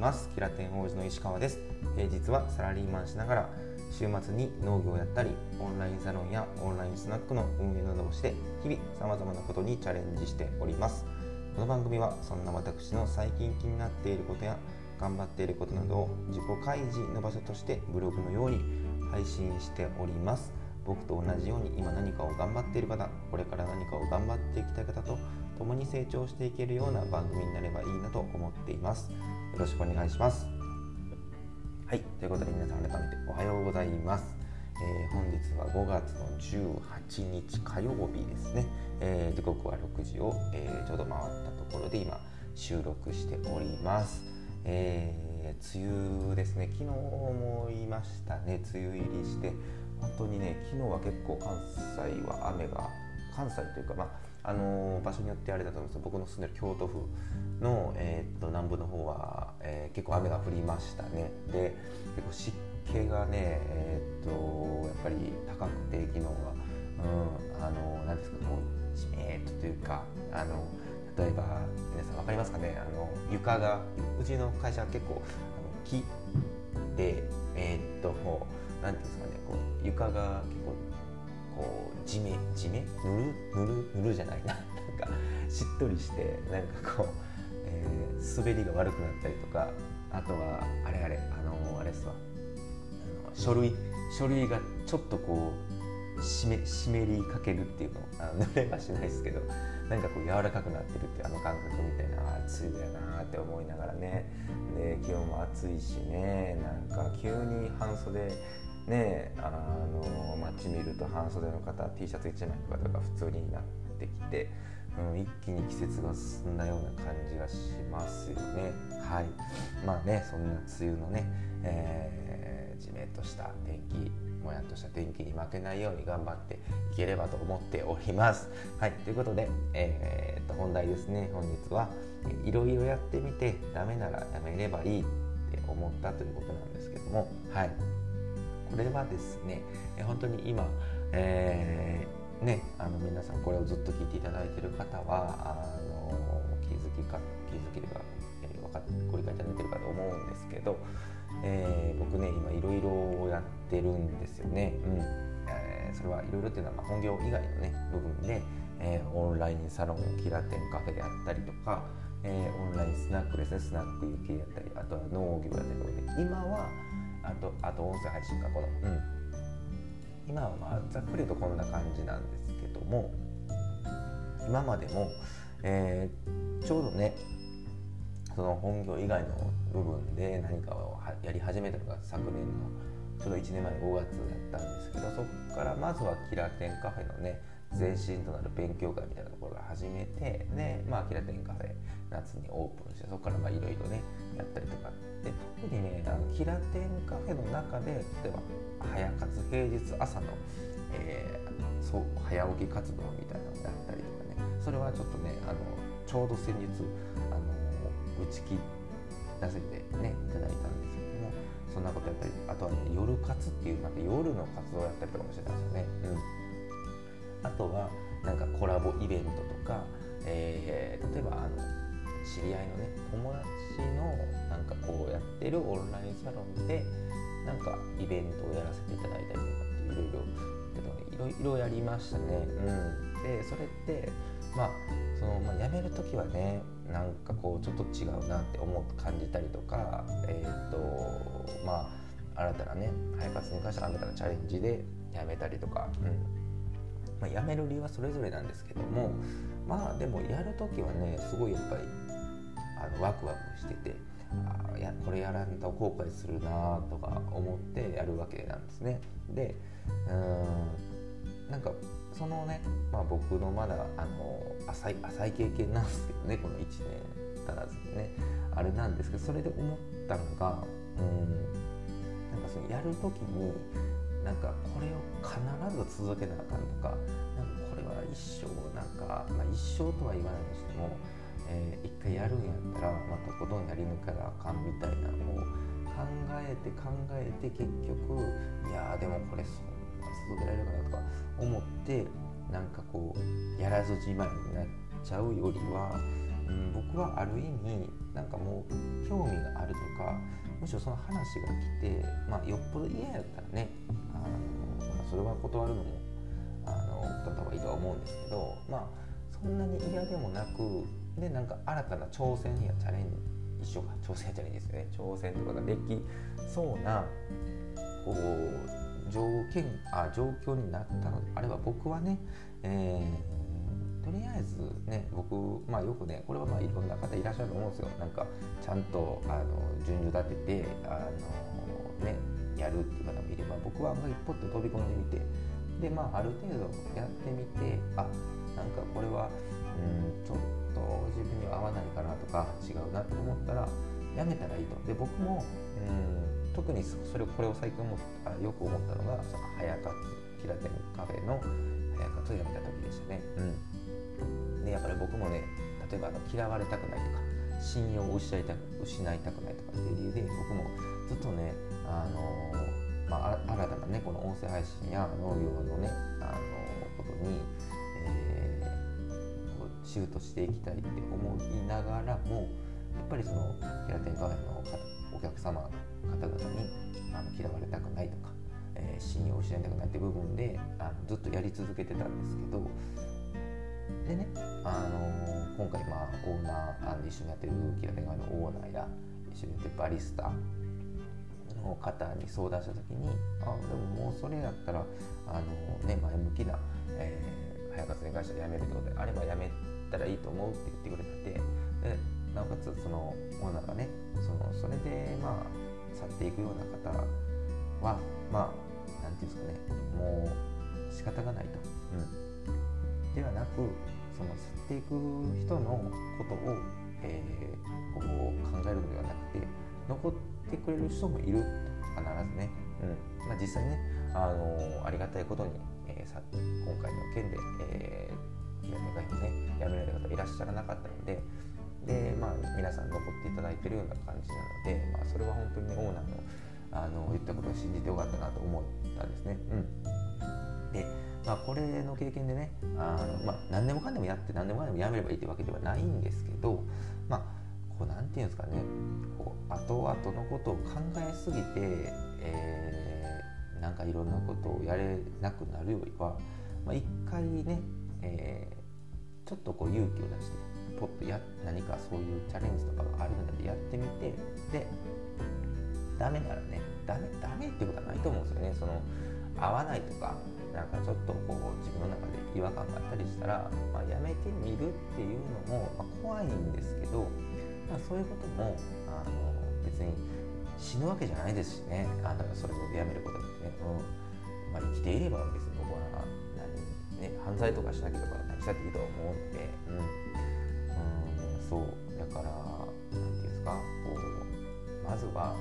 ます。キラテン王子の石川です。平日はサラリーマンしながら週末に農業をやったりオンラインサロンやオンラインスナックの運営などをして日々さまざまなことにチャレンジしております。この番組はそんな私の最近気になっていることや頑張っていることなどを自己開示の場所としてブログのように配信しております。僕と同じように今何かを頑張っている方これから何かを頑張っていきたい方と共に成長していけるような番組になればいいなと思っています。よろしくお願いします。はい。ということで皆さん改めておはようございます。えー、本日は5月の18日火曜日ですね、えー、時刻は6時を、えー、ちょうど回ったところで今収録しております、え梅雨ですね。昨日も言いましたね。梅雨入りして。本当にね昨日は結構関西は雨が関西というかまああの場所によってあれだと思うんですけど僕の住んでる京都府の、えー、っと南部の方は、えー、結構雨が降りましたね。で結構湿気がねえー、っとやっぱり高くて昨日は、うん、あのなんですかこうじめっとというかあの例えば皆さん分かりますかね？あの床がうちの会社は結構あの木でえー、っともうなんていうんですかねこう床が結構こう地面地面ぬるぬるぬるじゃないな。なんかしっとりしてなんかこう、えー、滑りが悪くなったりとかあとはあれあれあの、あれっすわ。書類書類がちょっとこう湿湿りかけるっていうの。あ 濡れはしないですけどなんかこう柔らかくなってるっていうあの感覚みたいな。暑いだよなって思いながらね。で気温も暑いしね。なんか急に半袖ねあの街見ると半袖の方 T シャツ1枚とかとか普通になってきて、うん、一気に季節が進んだような感じがしますよね。はい。まあねそんな梅雨のね、えー、じめっとした天気もやっとした天気に負けないように頑張っていければと思っております。はい、ということで、えー、っと本題ですね。本日はいろいろやってみてダメならやめればいいって思ったということなんですけども。はい。これはですね本当に今、えー、ね、あの皆さんこれをずっと聞いていただいている方はあの気づきか気づければ、えー、分かってご理解いただいているかと思うんですけど、えー、僕ね今いろいろやってるんですよね。うんえ、それはいろいろっていうのは、本業以外のね部分で、えー、オンラインサロンキラテンカフェであったりとか、えー、オンラインスナックですねスナック行きであったりあとは農業やってるので今はあとあと音声配信かこの、うん、今はまあざっくりとこんな感じなんですけども今までも、えー、ちょうどねその本業以外の部分で何かをやり始めたのが昨年のちょうど1年前の5月だったんですけどそこからまずはキラテンカフェのね前身となる勉強会みたいなところから始めてで、まあ、キラテンカフェ夏にオープンしてそこからいろいろねやったりとかで特にねあのキラテンカフェの中で例えば早活平日朝の、えー、そう早起き活動みたいなのをやったりとかねそれはちょっとねあのちょうど先日あの打ち切らせてねいただいたんですけどもそんなことやったりあとはね夜活っていうまた夜の活動をやったりとかもしてたんですよね。うんあとはなんかコラボイベントとか、えー、例えばあの知り合いのね友達のなんかこうやってるオンラインサロンでなんかイベントをやらせていただいたりとかっていろいろけどいろいろやりましたね。うん、でそれってまあその、まあ、辞める時はねなんかこうちょっと違うなって思って感じたりとかえっ、ー、とまあ新たなね肺活に関して新たなチャレンジで辞めたりとか、うんまあ、辞める理由はそれぞれなんですけどもまあでもやる時はねすごいやっぱりあのワクワクしててあやこれやらんと後悔するなとか思ってやるわけなんですね。でうんなんかそのね、まあ、僕のまだあの浅い浅い経験なんですけどねこの1年足らずでねあれなんですけどそれで思ったのがうんなんかそのやる時になんかこれを必ず続けなあかんとかなんかこれは一生なんか、まあ、一生とは言わないにしても、えー、一回やるんやったらまたことんやり抜かなあかんみたいなのを考えて考えて結局いやでもこれそんな続けられるかなとか思ってなんかこうやらずじまいになっちゃうよりはうん、僕はある意味なんかもう興味があるとかむしろその話が来て、まあ、よっぽど嫌やったらねあの、まあ、それは断るのもあのだった方がいいとは思うんですけどまあそんなに嫌でもなくでなんか新たな挑戦やチャレンジ一緒か挑戦チャレンジですね。挑戦とかができそうなこう条件あ状況になったのであれば僕はね、えー、とりあえずね僕まあよくねこれはまあいろんな方いらっしゃると思うんですよ。なんかちゃんとあの順序立ててあのねやるっていう方もいれば僕はポッと飛び込んでみてでまあある程度やってみてあなんかこれはうんちょっと自分には合わないかなとか違うなと思ったらやめたらいいとで僕もうん特にそれこれを最近思っよく思ったのがその早活平手カフェの早活をやめた時でしたね。うん、でやっぱり僕もね例えばあの嫌われたくないとか信用を失いたく失いたくないとかっていう理由で僕もずっとねあのまあ、新たなねこの音声配信や農業のねあのことに、えー、シフトしていきたいって思いながらもやっぱりそのキラテンカフェのお客様の方々にあの嫌われたくないとか、えー、信用を失いたくないって部分であのずっとやり続けてたんですけどでね、あの今回まあオーナーあの一緒にやってるキラテンカフェのオーナーや一緒にやってるバリスタの方に相談した時にあでももうそれやったらあの、ね、前向きな、えー、早活に会社辞めるってことであれば辞めたらいいと思うって言ってくれててでなおかつそのオーナーがねそのそれでまあ去っていくような方はまあ何て言うんですかねもう仕方がないと。うん、ではなくその去っていく人のことを、えー、こう考えるのではなくて残ってくれる人もいる必ずね、うん。まあ、実際ねあのありがたいことに、えー、さ今回の件で、えー、平手会もね辞められる方いらっしゃらなかったのでで、まあ、皆さん残っていただいてるような感じなので、まあ、それは本当にねオーナーのあの言ったことを信じてよかったなと思ったんですね。うん、でまあ、これの経験でねあの、まあ、何でもかんでもやって何でもかんでもやめればいいというわけではないんですけど、まあ、こうなんていうんですかねこう後々のことを考えすぎて、えー、なんかいろんなことをやれなくなるよりは、まあ、一回ね、えー、ちょっとこう勇気を出してポッとや何かそういうチャレンジとかがあるのでやってみてでダメならねダメダメってことはないと思うんですよね。その合わないとかなんかちょっとこう自分の中で違和感があったりしたら、まあ、やめてみるっていうのも、まあ、怖いんですけどまあ、そういうこともあの別に死ぬわけじゃないですしね。あのそれぞれやめることにね、うん。まあ、生きていれば別に僕は何、ね、犯罪とかしなければ何したっていいと思うので、うん、うんそう。だから何て言うんですか。こうまずは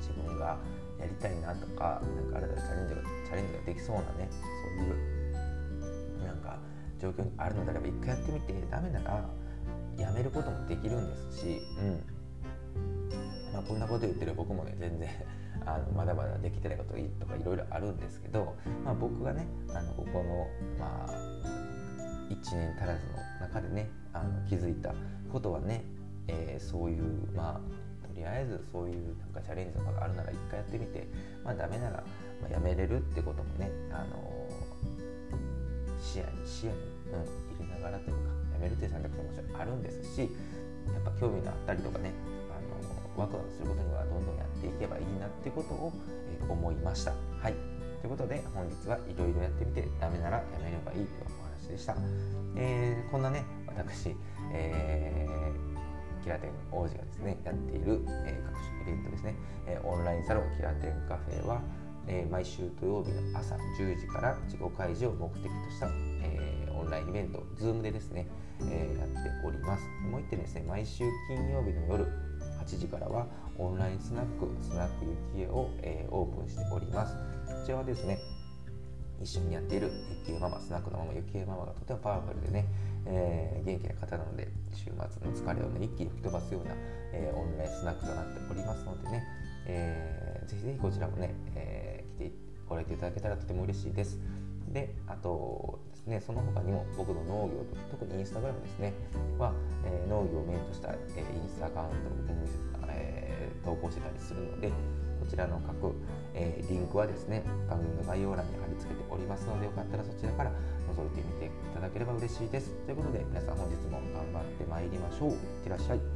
自分がやりたいなとかなんか新たなチャレンジがチャレンジができそうなねそういうなんか状況にあるのであれば一回やってみてダメならやめることもできるんですし、うんまあ、こんなこと言ってる僕もね全然あのまだまだできてないこととかいろいろあるんですけど、まあ、僕がねあのここの、まあ、1年足らずの中でねあの気づいたことはね、えー、そういうまあとりあえずそういうなんかチャレンジとかがあるなら一回やってみて、まあ、ダメなら、まあ、やめれるってこともね、あの視野に視野に、うん、入れながらというかやめるという選択肢ももちろんあるんですしやっぱ興味のあったりとかねあのワクワクすることにはどんどんやっていけばいいなってことを、え思いました。はいということで本日はいろいろやってみてダメならやめればいいというお話でした。えー、こんなね私、えー、キラテン王子がですねやっている、えー、各種イベントですね、えー、オンラインサロンキラテンカフェは、えー、毎週土曜日の朝10時から自己開示を目的とした、えー、オンラインイベント Zoom でですね、えー、やっております。もう一点ですね、毎週金曜日の夜8時からはオンラインスナック、スナックゆきえを、えー、オープンしております。こちらはですね、一緒にやっているゆきえママ、スナックのママ、ゆきえママがとてもパワフルでね、えー、元気な方なので、週末の疲れを、ね、一気に吹き飛ばすような、えー、オンラインスナックとなっておりますのでね、えー、ぜひぜひこちらもね、えー、来てご来店いただけたらとても嬉しいです。で、あとね、その他にも僕の農業と特にインスタグラムですね。は、えー、農業をメインとした、えー、インスタアカウントを、えー、投稿してたりするのでこちらの各、え、リンクはですね番組の概要欄に貼り付けておりますのでよかったらそちらから覗いてみていただければ嬉しいです。ということで皆さん本日も頑張ってまいりましょう。いってらっしゃい。